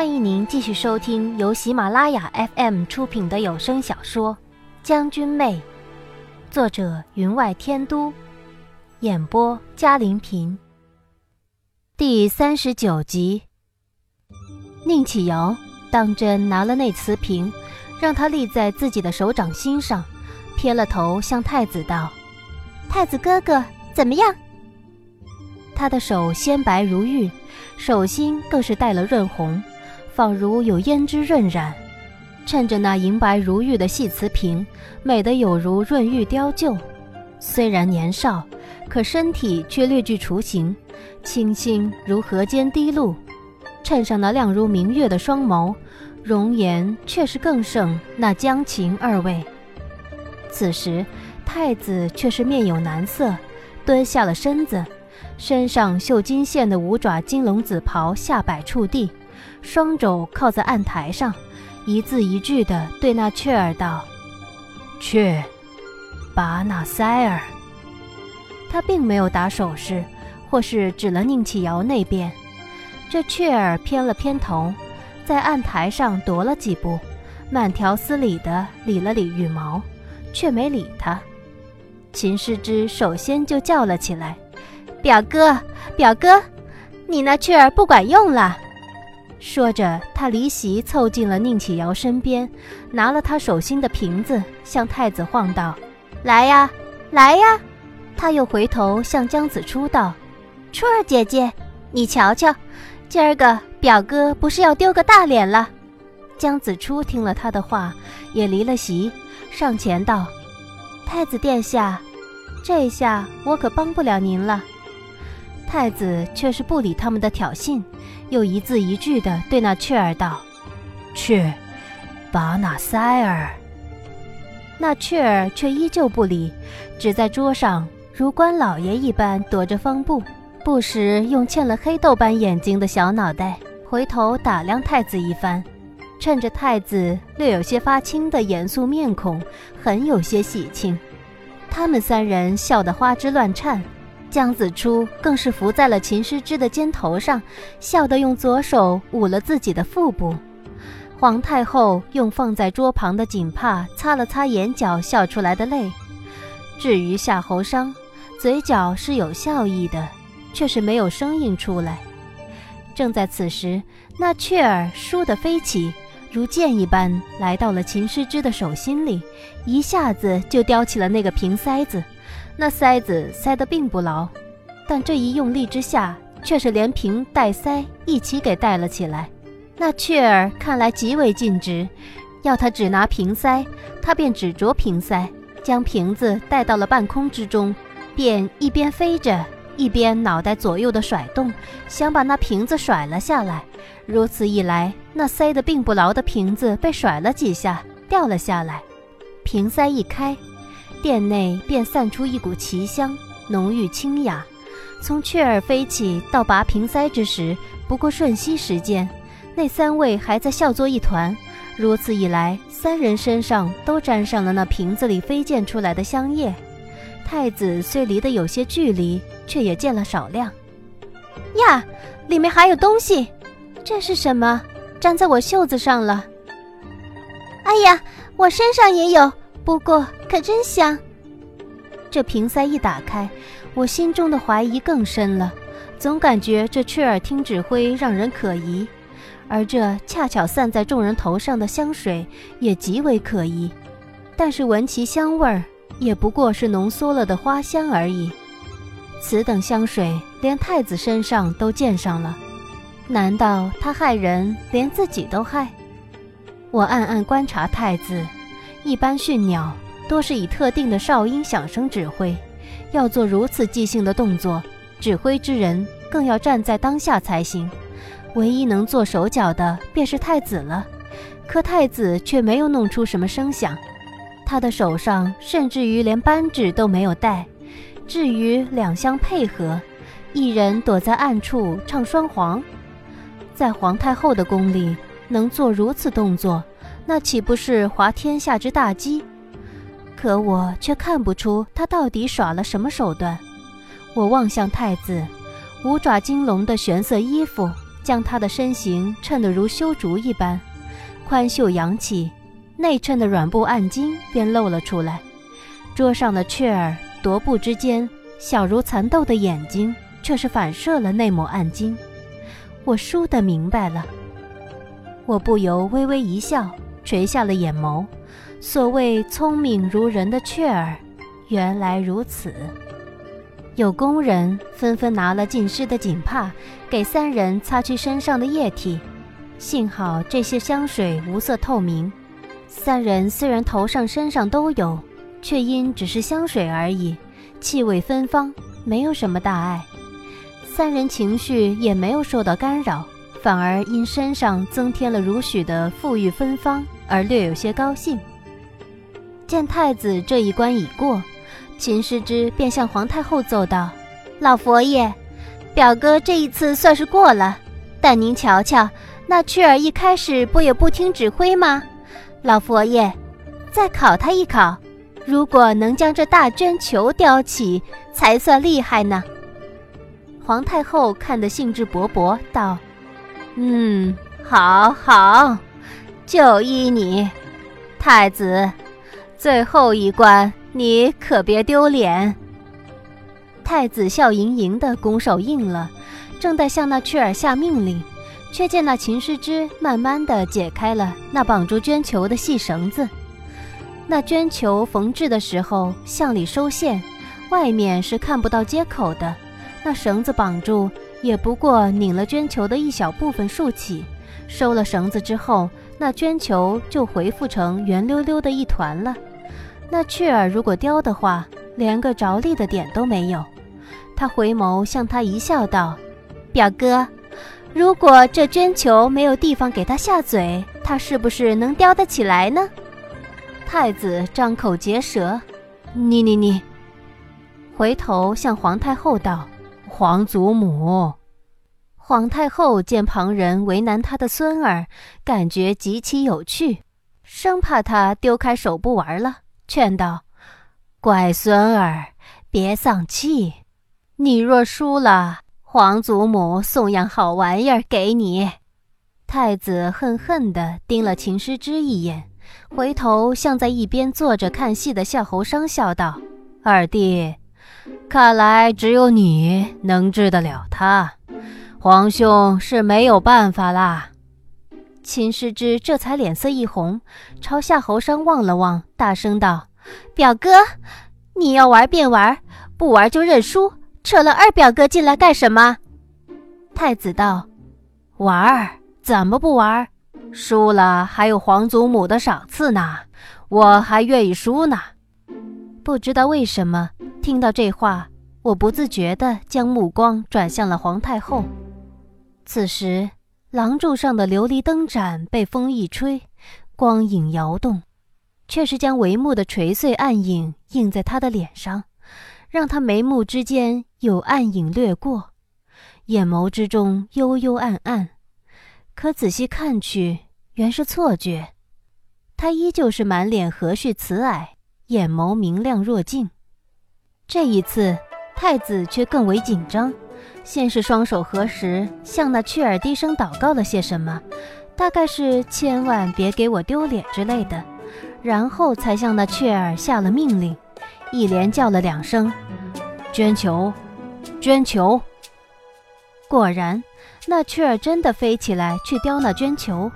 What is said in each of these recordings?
欢迎您继续收听由喜马拉雅 FM 出品的有声小说《将军妹》，作者云外天都，演播嘉玲平。第三十九集，宁启尧当真拿了那瓷瓶，让他立在自己的手掌心上，偏了头向太子道：“太子哥哥，怎么样？”他的手鲜白如玉，手心更是带了润红。仿如有胭脂润染，衬着那银白如玉的细瓷瓶，美得有如润玉雕就。虽然年少，可身体却略具雏形，清新如河间滴露。衬上那亮如明月的双眸，容颜却是更胜那江情二位。此时，太子却是面有难色，蹲下了身子，身上绣金线的五爪金龙紫袍下摆触地。双肘靠在案台上，一字一句地对那雀儿道：“雀，拔那塞儿。”他并没有打手势，或是指了宁启尧那边。这雀儿偏了偏头，在案台上踱了几步，慢条斯理地理了理羽毛，却没理他。秦师之首先就叫了起来：“表哥，表哥，你那雀儿不管用了。”说着，他离席凑近了宁启尧身边，拿了他手心的瓶子，向太子晃道：“来呀，来呀！”他又回头向姜子初道：“初儿姐姐，你瞧瞧，今儿个表哥不是要丢个大脸了？”姜子初听了他的话，也离了席，上前道：“太子殿下，这下我可帮不了您了。”太子却是不理他们的挑衅。又一字一句地对那雀儿道：“雀，把那塞儿。”那雀儿却依旧不理，只在桌上如官老爷一般躲着方布，不时用嵌了黑豆般眼睛的小脑袋回头打量太子一番，趁着太子略有些发青的严肃面孔，很有些喜庆。他们三人笑得花枝乱颤。姜子初更是伏在了秦师之的肩头上，笑得用左手捂了自己的腹部。皇太后用放在桌旁的锦帕擦了擦眼角笑出来的泪。至于夏侯商，嘴角是有笑意的，却是没有声音出来。正在此时，那雀儿倏地飞起，如箭一般来到了秦师之的手心里，一下子就叼起了那个瓶塞子。那塞子塞得并不牢，但这一用力之下，却是连瓶带塞一起给带了起来。那雀儿看来极为尽职，要他只拿瓶塞，他便只着瓶塞，将瓶子带到了半空之中，便一边飞着，一边脑袋左右的甩动，想把那瓶子甩了下来。如此一来，那塞得并不牢的瓶子被甩了几下，掉了下来，瓶塞一开。殿内便散出一股奇香，浓郁清雅。从雀儿飞起到拔瓶塞之时，不过瞬息时间。那三位还在笑作一团。如此一来，三人身上都沾上了那瓶子里飞溅出来的香液。太子虽离得有些距离，却也见了少量。呀，里面还有东西！这是什么？粘在我袖子上了。哎呀，我身上也有。不过可真香！这瓶塞一打开，我心中的怀疑更深了，总感觉这雀儿听指挥让人可疑，而这恰巧散在众人头上的香水也极为可疑。但是闻其香味儿，也不过是浓缩了的花香而已。此等香水连太子身上都溅上了，难道他害人连自己都害？我暗暗观察太子。一般驯鸟多是以特定的哨音响声指挥，要做如此即兴的动作，指挥之人更要站在当下才行。唯一能做手脚的便是太子了，可太子却没有弄出什么声响，他的手上甚至于连扳指都没有带。至于两相配合，一人躲在暗处唱双簧，在皇太后的宫里能做如此动作。那岂不是滑天下之大稽？可我却看不出他到底耍了什么手段。我望向太子，五爪金龙的玄色衣服将他的身形衬得如修竹一般，宽袖扬起，内衬的软布暗巾便露了出来。桌上的雀儿踱步之间，小如蚕豆的眼睛却是反射了那抹暗金。我倏地明白了，我不由微微一笑，垂下了眼眸。所谓聪明如人的雀儿，原来如此。有工人纷纷拿了浸湿的锦帕，给三人擦去身上的液体。幸好这些香水无色透明，三人虽然头上身上都有，却因只是香水而已，气味芬芳，没有什么大碍。三人情绪也没有受到干扰，反而因身上增添了如许的馥郁芬芳而略有些高兴。见太子这一关已过，秦师之便向皇太后奏道：“老佛爷，表哥这一次算是过了，但您瞧瞧，那雀儿一开始不也不听指挥吗？老佛爷，再考他一考，如果能将这大绢球叼起，才算厉害呢。”皇太后看得兴致勃勃，道：“嗯，好好，就依你，太子。”最后一关，你可别丢脸。太子笑盈盈的拱手应了，正待向那雀儿下命令，却见那秦师之慢慢的解开了那绑住绢球的细绳子。那绢球缝制的时候向里收线，外面是看不到接口的。那绳子绑住，也不过拧了绢球的一小部分竖起，收了绳子之后，那绢球就恢复成圆溜溜的一团了。那雀儿如果叼的话，连个着力的点都没有。他回眸向他一笑，道：“表哥，如果这绢球没有地方给他下嘴，他是不是能叼得起来呢？”太子张口结舌：“你你你！”回头向皇太后道：“皇祖母。”皇太后见旁人为难他的孙儿，感觉极其有趣，生怕他丢开手不玩了。劝道：“乖孙儿，别丧气。你若输了，皇祖母送样好玩意儿给你。”太子恨恨地盯了秦师之一眼，回头向在一边坐着看戏的夏侯商笑道：“二弟，看来只有你能治得了他，皇兄是没有办法啦。”秦师之这才脸色一红，朝夏侯商望了望，大声道：“表哥，你要玩便玩，不玩就认输，扯了二表哥进来干什么？”太子道：“玩儿，怎么不玩？输了还有皇祖母的赏赐呢，我还愿意输呢。”不知道为什么，听到这话，我不自觉地将目光转向了皇太后。此时。廊柱上的琉璃灯盏被风一吹，光影摇动，却是将帷幕的垂碎暗影映在他的脸上，让他眉目之间有暗影掠过，眼眸之中幽幽暗暗。可仔细看去，原是错觉，他依旧是满脸和煦慈蔼，眼眸明亮若镜。这一次，太子却更为紧张。先是双手合十，向那雀儿低声祷告了些什么，大概是千万别给我丢脸之类的，然后才向那雀儿下了命令，一连叫了两声：“捐球，捐球。”果然，那雀儿真的飞起来去叼那捐球，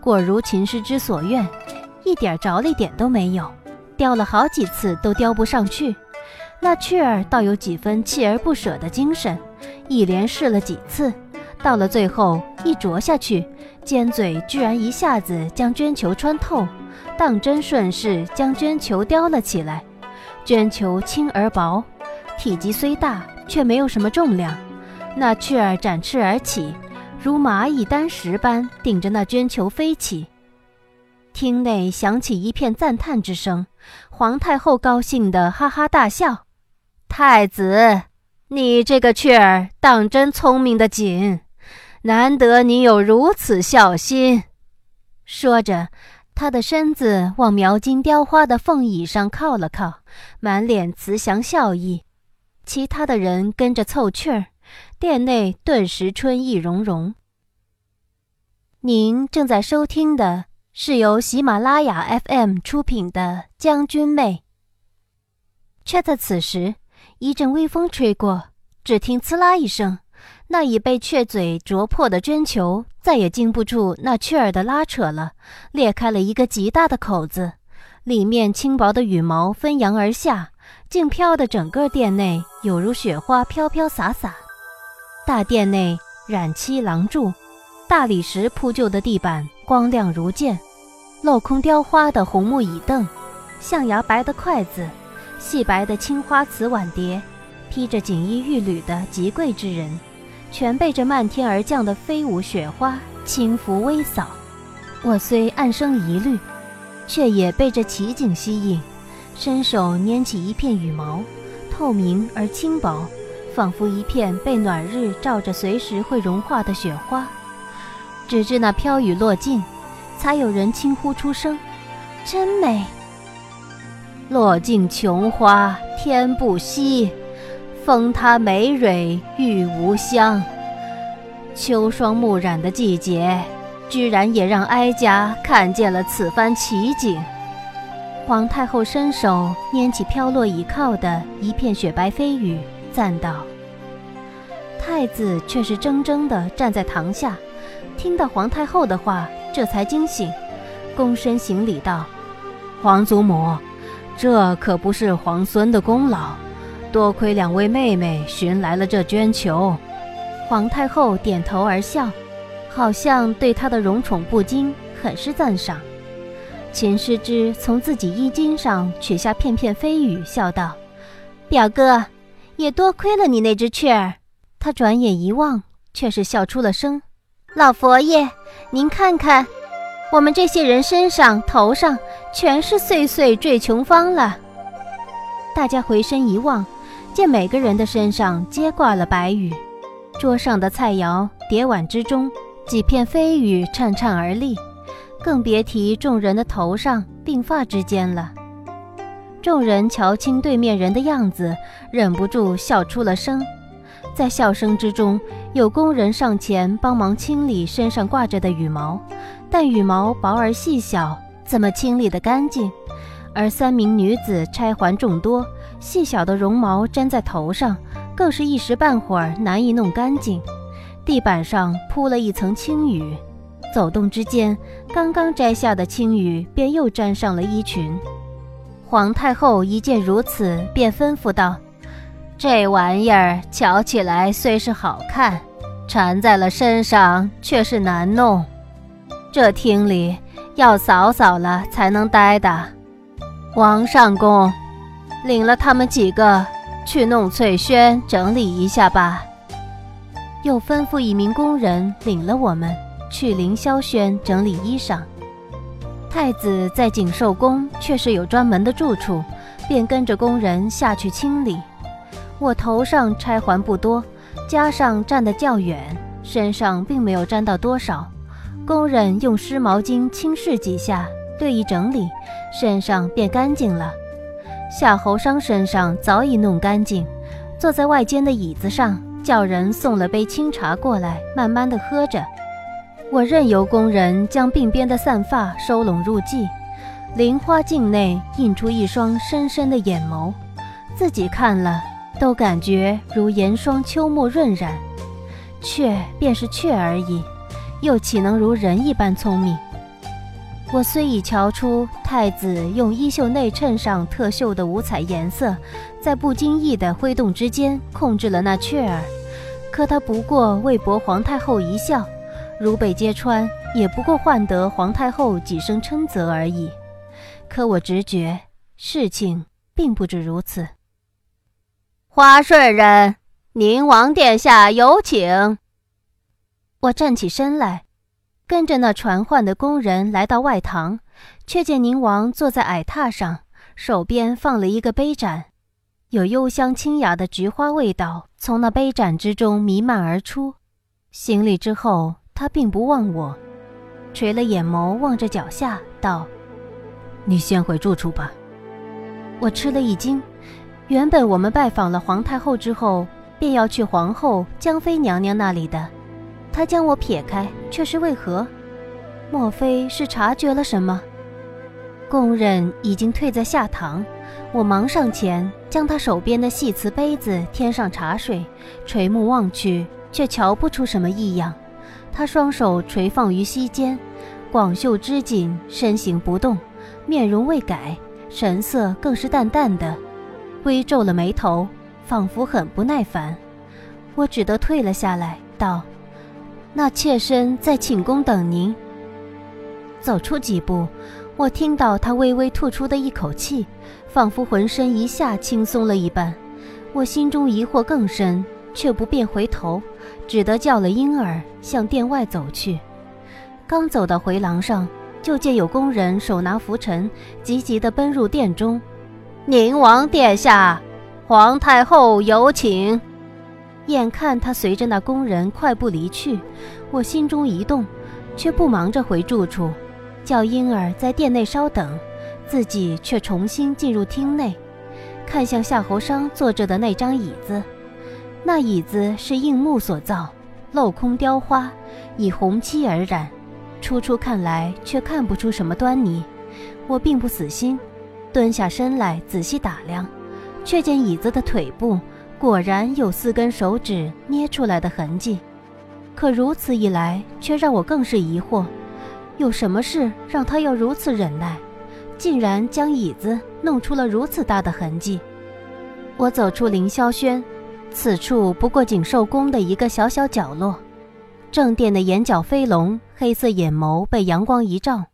果如秦师之所愿，一点着力点都没有，叼了好几次都叼不上去。那雀儿倒有几分锲而不舍的精神。一连试了几次，到了最后一啄下去，尖嘴居然一下子将绢球穿透，当真顺势将绢球叼了起来。绢球轻而薄，体积虽大，却没有什么重量。那雀儿展翅而起，如蚂蚁单石般顶着那绢球飞起。厅内响起一片赞叹之声，皇太后高兴的哈哈大笑，太子。你这个雀儿当真聪明的紧，难得你有如此孝心。说着，他的身子往描金雕花的凤椅上靠了靠，满脸慈祥笑意。其他的人跟着凑趣儿，殿内顿时春意融融。您正在收听的是由喜马拉雅 FM 出品的《将军妹》。却在此时，一阵微风吹过，只听“呲啦”一声，那已被雀嘴啄破的绢球再也经不住那雀儿的拉扯了，裂开了一个极大的口子，里面轻薄的羽毛纷扬而下，竟飘得整个殿内有如雪花飘飘洒洒。大殿内染漆廊柱。大理石铺就的地板光亮如剑，镂空雕花的红木椅凳，象牙白的筷子，细白的青花瓷碗碟，披着锦衣玉履的极贵之人，全被这漫天而降的飞舞雪花轻拂微扫。我虽暗生疑虑，却也被这奇景吸引，伸手拈起一片羽毛，透明而轻薄，仿佛一片被暖日照着随时会融化的雪花。直至那飘雨落尽，才有人轻呼出声：“真美。”落尽琼花天不惜，风塌梅蕊玉无香。秋霜暮染的季节，居然也让哀家看见了此番奇景。皇太后伸手拈起飘落倚靠的一片雪白飞羽，赞道：“太子却是怔怔地站在堂下。”听到皇太后的话，这才惊醒，躬身行礼道：“皇祖母，这可不是皇孙的功劳，多亏两位妹妹寻来了这绢球。”皇太后点头而笑，好像对她的荣宠不惊很是赞赏。秦师之从自己衣襟上取下片片飞羽，笑道：“表哥，也多亏了你那只雀儿。”他转眼一望，却是笑出了声。老佛爷，您看看，我们这些人身上、头上全是碎碎坠琼芳了。大家回身一望，见每个人的身上皆挂了白羽，桌上的菜肴、碟碗之中，几片飞羽颤颤而立，更别提众人的头上、鬓发之间了。众人瞧清对面人的样子，忍不住笑出了声。在笑声之中，有工人上前帮忙清理身上挂着的羽毛，但羽毛薄而细小，怎么清理得干净？而三名女子钗环众多，细小的绒毛粘在头上，更是一时半会儿难以弄干净。地板上铺了一层青羽，走动之间，刚刚摘下的青羽便又沾上了衣裙。皇太后一见如此，便吩咐道。这玩意儿瞧起来虽是好看，缠在了身上却是难弄。这厅里要扫扫了才能待的。王上宫，领了他们几个去弄翠轩整理一下吧。又吩咐一名工人领了我们去凌霄轩整理衣裳。太子在景寿宫却是有专门的住处，便跟着工人下去清理。我头上钗环不多，加上站得较远，身上并没有沾到多少。工人用湿毛巾轻拭几下，略一整理，身上便干净了。夏侯商身上早已弄干净，坐在外间的椅子上，叫人送了杯清茶过来，慢慢的喝着。我任由工人将鬓边的散发收拢入髻，菱花镜内映出一双深深的眼眸，自己看了。都感觉如严霜秋末润染，雀便是雀而已，又岂能如人一般聪明？我虽已瞧出太子用衣袖内衬上特绣的五彩颜色，在不经意的挥动之间控制了那雀儿，可他不过为博皇太后一笑，如被揭穿，也不过换得皇太后几声称责而已。可我直觉事情并不止如此。花顺人，宁王殿下有请。我站起身来，跟着那传唤的宫人来到外堂，却见宁王坐在矮榻上，手边放了一个杯盏，有幽香清雅的菊花味道从那杯盏之中弥漫而出。行礼之后，他并不望我，垂了眼眸望着脚下，道：“你先回住处吧。”我吃了一惊。原本我们拜访了皇太后之后，便要去皇后、江妃娘娘那里的，她将我撇开，却是为何？莫非是察觉了什么？宫人已经退在下堂，我忙上前，将她手边的细瓷杯子添上茶水，垂目望去，却瞧不出什么异样。她双手垂放于膝间，广袖织锦，身形不动，面容未改，神色更是淡淡的，微皱了眉头，仿佛很不耐烦。我只得退了下来，道：“那妾身在寝宫等您。”走出几步，我听到他微微吐出的一口气，仿佛浑身一下轻松了一般。我心中疑惑更深，却不便回头。只得叫了婴儿向殿外走去。刚走到回廊上，就见有宫人手拿拂尘，急急地奔入殿中。宁王殿下，皇太后有请。眼看他随着那宫人快步离去，我心中一动，却不忙着回住处，叫婴儿在殿内稍等，自己却重新进入厅内，看向夏侯商坐着的那张椅子。那椅子是硬木所造，镂空雕花，以红漆而染。初初看来，却看不出什么端倪。我并不死心，蹲下身来仔细打量，却见椅子的腿部果然有四根手指捏出来的痕迹。可如此一来，却让我更是疑惑：有什么事让他要如此忍耐，竟然将椅子弄出了如此大的痕迹？我走出凌霄轩。此处不过景寿宫的一个小小角落，正殿的眼角飞龙，黑色眼眸被阳光一照，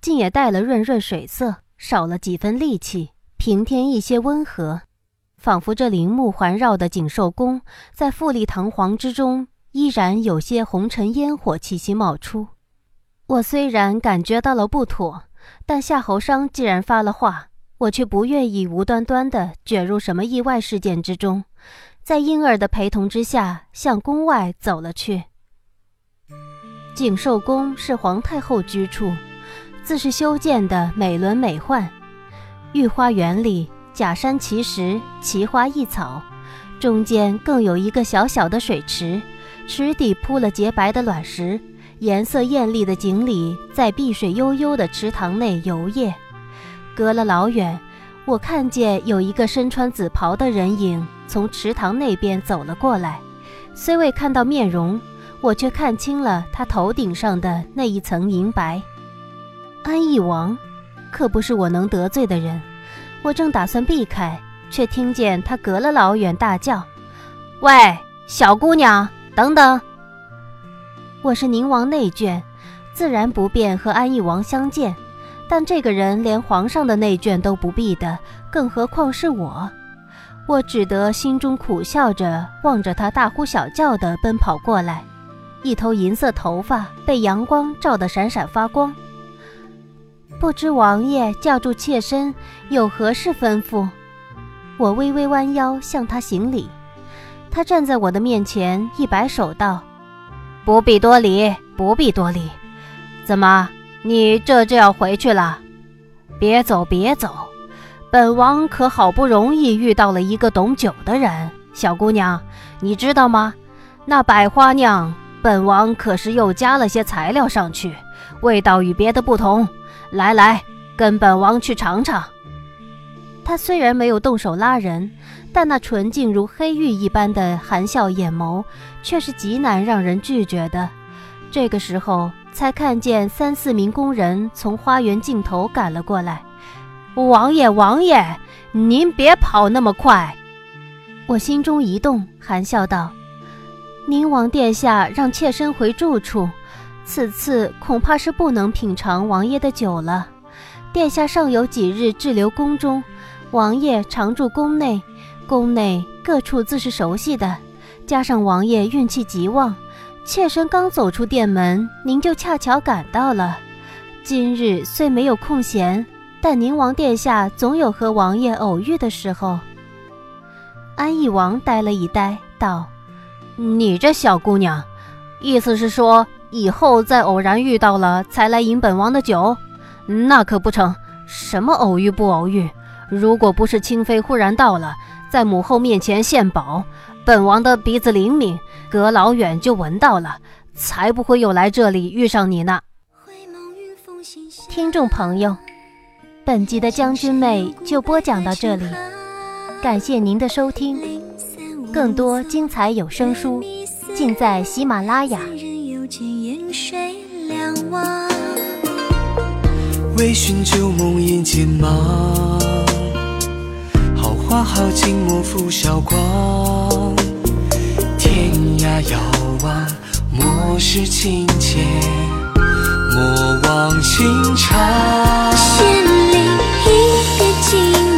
竟也带了润润水色，少了几分戾气，平添一些温和，仿佛这陵墓环绕的景寿宫，在富丽堂皇之中，依然有些红尘烟火气息冒出。我虽然感觉到了不妥，但夏侯商既然发了话，我却不愿意无端端的卷入什么意外事件之中。在婴儿的陪同之下，向宫外走了去。景寿宫是皇太后居处，自是修建的美轮美奂。御花园里假山奇石，奇花异草，中间更有一个小小的水池，池底铺了洁白的卵石，颜色艳丽的锦鲤在碧水悠悠的池塘内游曳。隔了老远，我看见有一个身穿紫袍的人影。从池塘那边走了过来，虽未看到面容，我却看清了他头顶上的那一层银白。安义王，可不是我能得罪的人。我正打算避开，却听见他隔了老远大叫：“喂，小姑娘，等等！”我是宁王内眷，自然不便和安义王相见，但这个人连皇上的内眷都不避的，更何况是我。我只得心中苦笑着，望着他大呼小叫地奔跑过来，一头银色头发被阳光照得闪闪发光。不知王爷叫住妾身有何事吩咐？我微微弯腰向他行礼，他站在我的面前，一摆手道：“不必多礼，不必多礼。怎么，你这就要回去了？别走，别走。”本王可好不容易遇到了一个懂酒的人，小姑娘，你知道吗？那百花酿，本王可是又加了些材料上去，味道与别的不同。来来，跟本王去尝尝。他虽然没有动手拉人，但那纯净如黑玉一般的含笑眼眸，却是极难让人拒绝的。这个时候，才看见三四名工人从花园尽头赶了过来。王爷，王爷，您别跑那么快！我心中一动，含笑道：“宁王殿下让妾身回住处，此次恐怕是不能品尝王爷的酒了。殿下尚有几日滞留宫中，王爷常住宫内，宫内各处自是熟悉的。加上王爷运气极旺，妾身刚走出殿门，您就恰巧赶到了。今日虽没有空闲。”但宁王殿下总有和王爷偶遇的时候。安义王呆了一呆，道：“你这小姑娘，意思是说以后再偶然遇到了才来饮本王的酒？那可不成！什么偶遇不偶遇？如果不是清妃忽然到了，在母后面前献宝，本王的鼻子灵敏，隔老远就闻到了，才不会又来这里遇上你呢。”听众朋友，本集的将军妹就播讲到这里，感谢您的收听。更多精彩有声书，尽在喜马拉雅。水两望，微醺旧梦引金芒。好花好景莫负韶光。天涯遥望，莫失情切，莫忘情长。仙灵一笔。